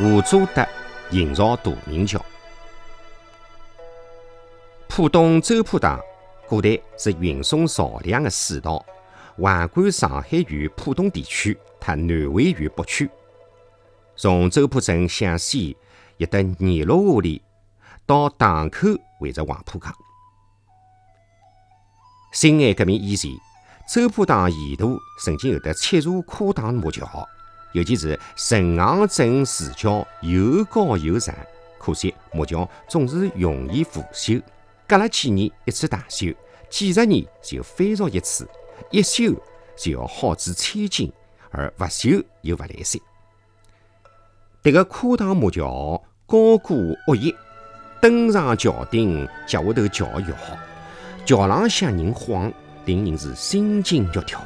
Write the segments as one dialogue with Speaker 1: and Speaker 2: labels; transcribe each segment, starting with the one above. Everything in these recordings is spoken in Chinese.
Speaker 1: 吴祖德营造大明桥。浦东周浦塘古代是运送漕粮的水道，横贯上海与浦东地区和南汇县北区。从周浦镇向西一得二六华里，到塘口为着黄浦江。辛亥革命以前，周浦塘沿途曾经有得七座跨塘木桥。尤其是陈昂镇市桥又高又长，可惜木桥总是容易腐朽，隔了几年一次大修，几十年就翻造一次，一修就要耗资千金，而不修又不来塞。这个跨塘木桥高过屋檐，登上桥顶，脚下头桥越好，桥浪向人晃，令人是心惊肉跳。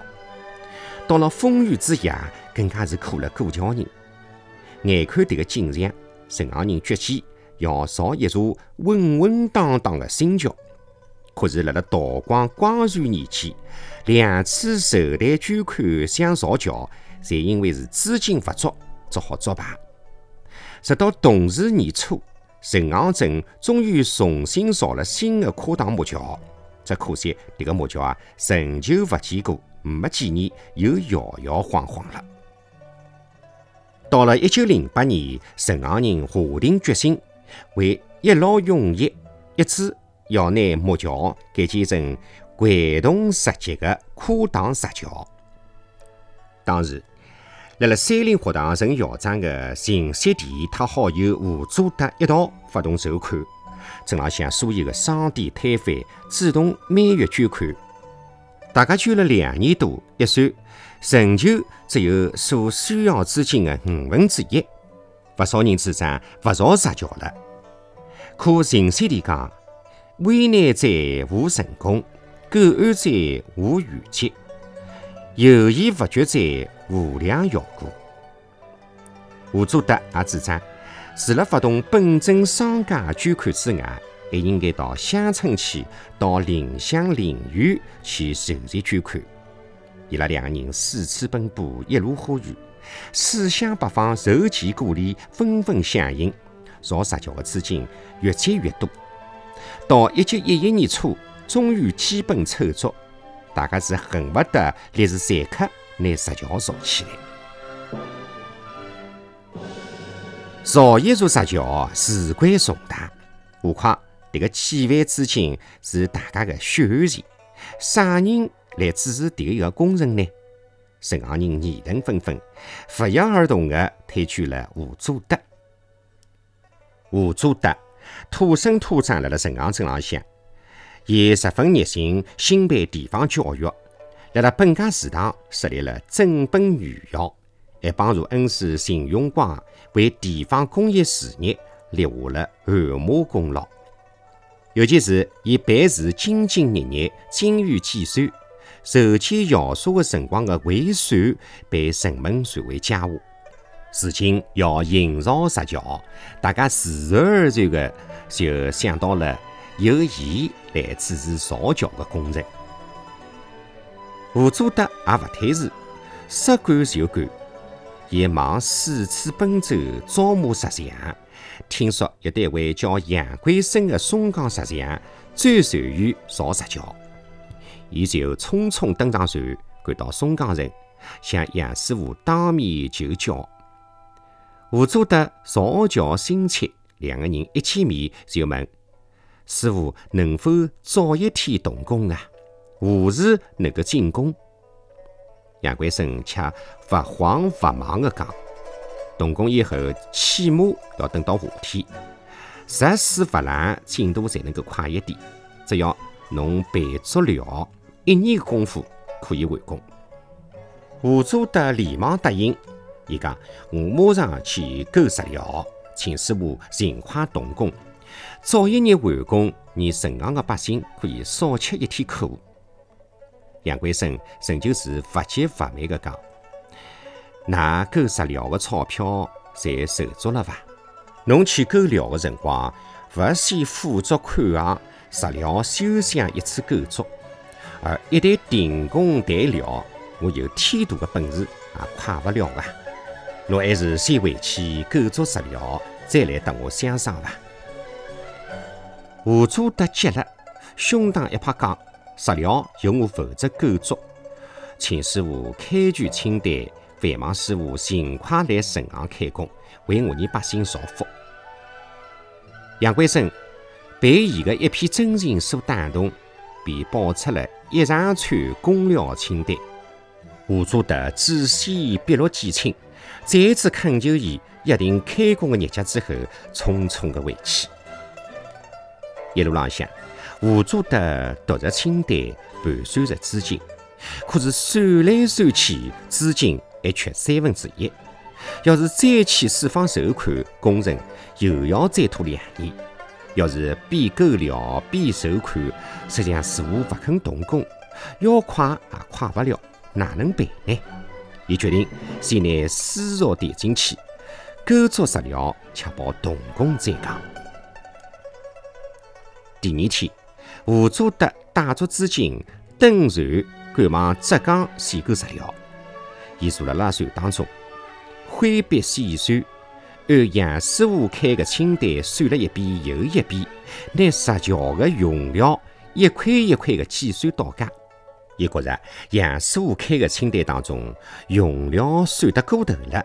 Speaker 1: 到了风雨之夜。更加是苦了过桥人。眼看迭个景象，陈行人决心要造一座稳稳当当的新桥。可是，辣辣道光光绪年间，两次筹贷捐款想造桥，侪因为是资金不足，只好作罢。直到同治年初，陈行镇终于重新造了新的跨塘木桥，只可惜迭个木桥啊，陈旧不坚固，没几年又摇摇晃晃了。到了一九零八年，陈行人下定决心，为一劳永逸，一次要拿木桥改建成贯通石碣的跨塘石桥。当时，辣辣三林学堂任校长的秦锡田他好友吴祖德一道发动筹款，镇浪向所有的商店摊贩主动每月捐款，大家捐了两年多，一算。仍旧只有所需要资金的五分之一，不少人主张不造石桥了。可秦先生讲：“危难在无成功，苟安在无余节，有意不决在无良效果。”吴祖德也主张，除了发动本镇商家捐款之外，还应该到乡村去，到邻乡邻院去筹集捐款。伊拉两个人四处奔波，一路呼吁，四乡八方受其鼓励，纷纷响应，造石桥的资金越积越多。到一九一一年初，终于基本凑足，大家是恨不得立时散客拿石桥造起来。造一座石桥事关重大，何况这个几万资金是大家的血汗钱，啥人？来支持第一个工程呢？陈行人议论纷纷，不约而同地推举了吴祖德。吴祖德土生土长辣辣陈行镇浪向，也十分热心兴办地方教育，辣辣本家祠堂设立了正本女校，还帮助恩师秦永光为地方公益事业立下了汗马功劳。尤其是以办事兢兢业业、精于计算。筹建校舍的辰光的汇算被人们传为佳话。如今要营造石桥，大家自然而然的就想到了由伊来主持造桥的工程。吴祖德也不推辞，说干就干，也忙四处奔走招募石匠。听说有单位叫杨桂生的松江石匠最善于造石桥。伊就匆匆登上船，赶到松江城，向杨师傅当面求教。吴祖德造桥心切，两个人一见面就问：“师傅能否早一天动工啊？何时能够竣工？”杨贵生却不慌不忙地讲：“动工以后，起码要等到夏天，实施不烂，进度才能够快一点。只要侬备足料。”一年功夫可以完工。吴祖德连忙答应，伊讲：“我马上去购石料，请师傅尽快动工，早一日完工，你城上的百姓可以少吃一天苦。”杨贵生仍旧是不急不慢地讲：“那购石料的钞票侪筹足了伐？侬去购料的辰光，勿先付足款项，石料休想一次购足。”而一旦停工待料，我有天大的本事也快不了啊！侬还是先回去购足石料，再来搭我相商伐？吴祖德急了，胸膛一拍讲：“石料由我负责购足，请师傅开具清单，繁忙师傅尽快来城行开工，为我们百姓造福。”杨贵生被伊的一片真情所打动，便报出了一长串工料清单。吴祖德仔细笔录几清，再次恳求伊约定开工的日脚之后，匆匆的回去。一路浪向，吴祖德读着清单，盘算着资金，可是算来算去，资金还缺三分之一。要是再去四方筹款，工程又要再拖两年；要是边购料边筹款，实际上似乎不肯动工，要快也快不了，哪能办呢？伊决定先拿丝绸垫进去，构筑石料，确保动工再讲。第二天，吴祖德带着资金登船赶往浙江采购石料。伊坐辣辣船当中。挥笔细算，按杨师傅开的清单算了一遍又一遍，拿石桥的用料一块一块的计算到家。伊觉着杨师傅开的清单当中用料算得过头了。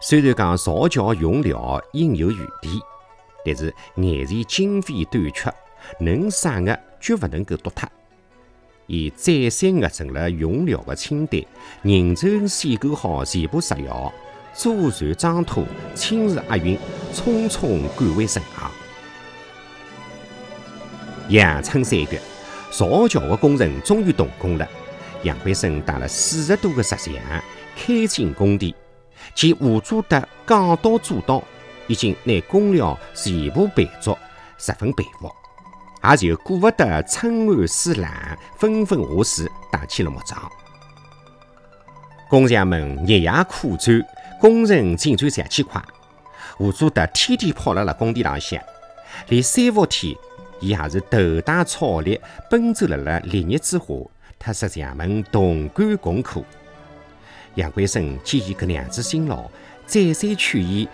Speaker 1: 虽然讲造桥用料应有余地，但是眼前经费短缺，能省的绝不能够多脱。伊再三核准了用料的清单，认真选购好全部石料。坐船装土，亲自押运，匆匆赶回城行。阳春三月，造桥的工程终于动工了。杨贵生带了四十多个石匠开进工地，见吴祖德讲到做到，已经拿工料全部备足，十分佩服，也就顾不得春寒水冷，纷纷下水打起了木桩。工匠们日夜苦战。工程进展极其快，吴祖德天天泡辣辣工地浪向，连三伏天，伊也是头戴草笠，奔走辣辣烈日之下，特石匠们同甘共苦。杨贵生见伊搿能样子辛劳，再三劝伊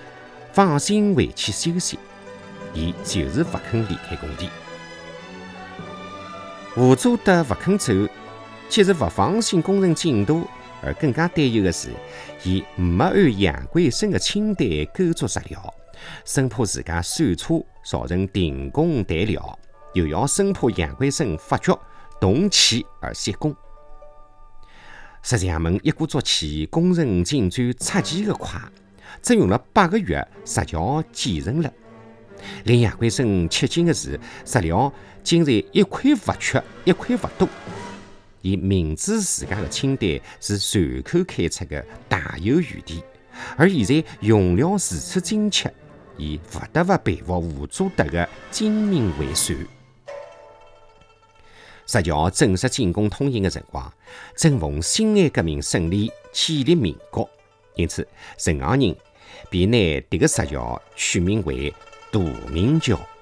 Speaker 1: 放心回去休息，伊就是勿肯离开工地。吴祖德勿肯走，既是勿放心工程进度。而更加担忧的是，伊没按杨贵生的清单构筑石料，生怕自家算错造成停工待料，又要生怕杨贵生发觉动气而歇工。石匠们一鼓作气，工程进展出奇的快，只用了八个月，石桥建成了。令杨贵生吃惊的是，石料竟然一块不缺，一块不多。伊明知自家的清单是随口开出的，大有余地，而现在用料如此精确，伊不得不佩服吴祖德的精明为算。石桥正式进攻通行的辰光，正逢辛亥革命胜利，建立民国，因此城行人便拿迭个石桥取名为杜明桥。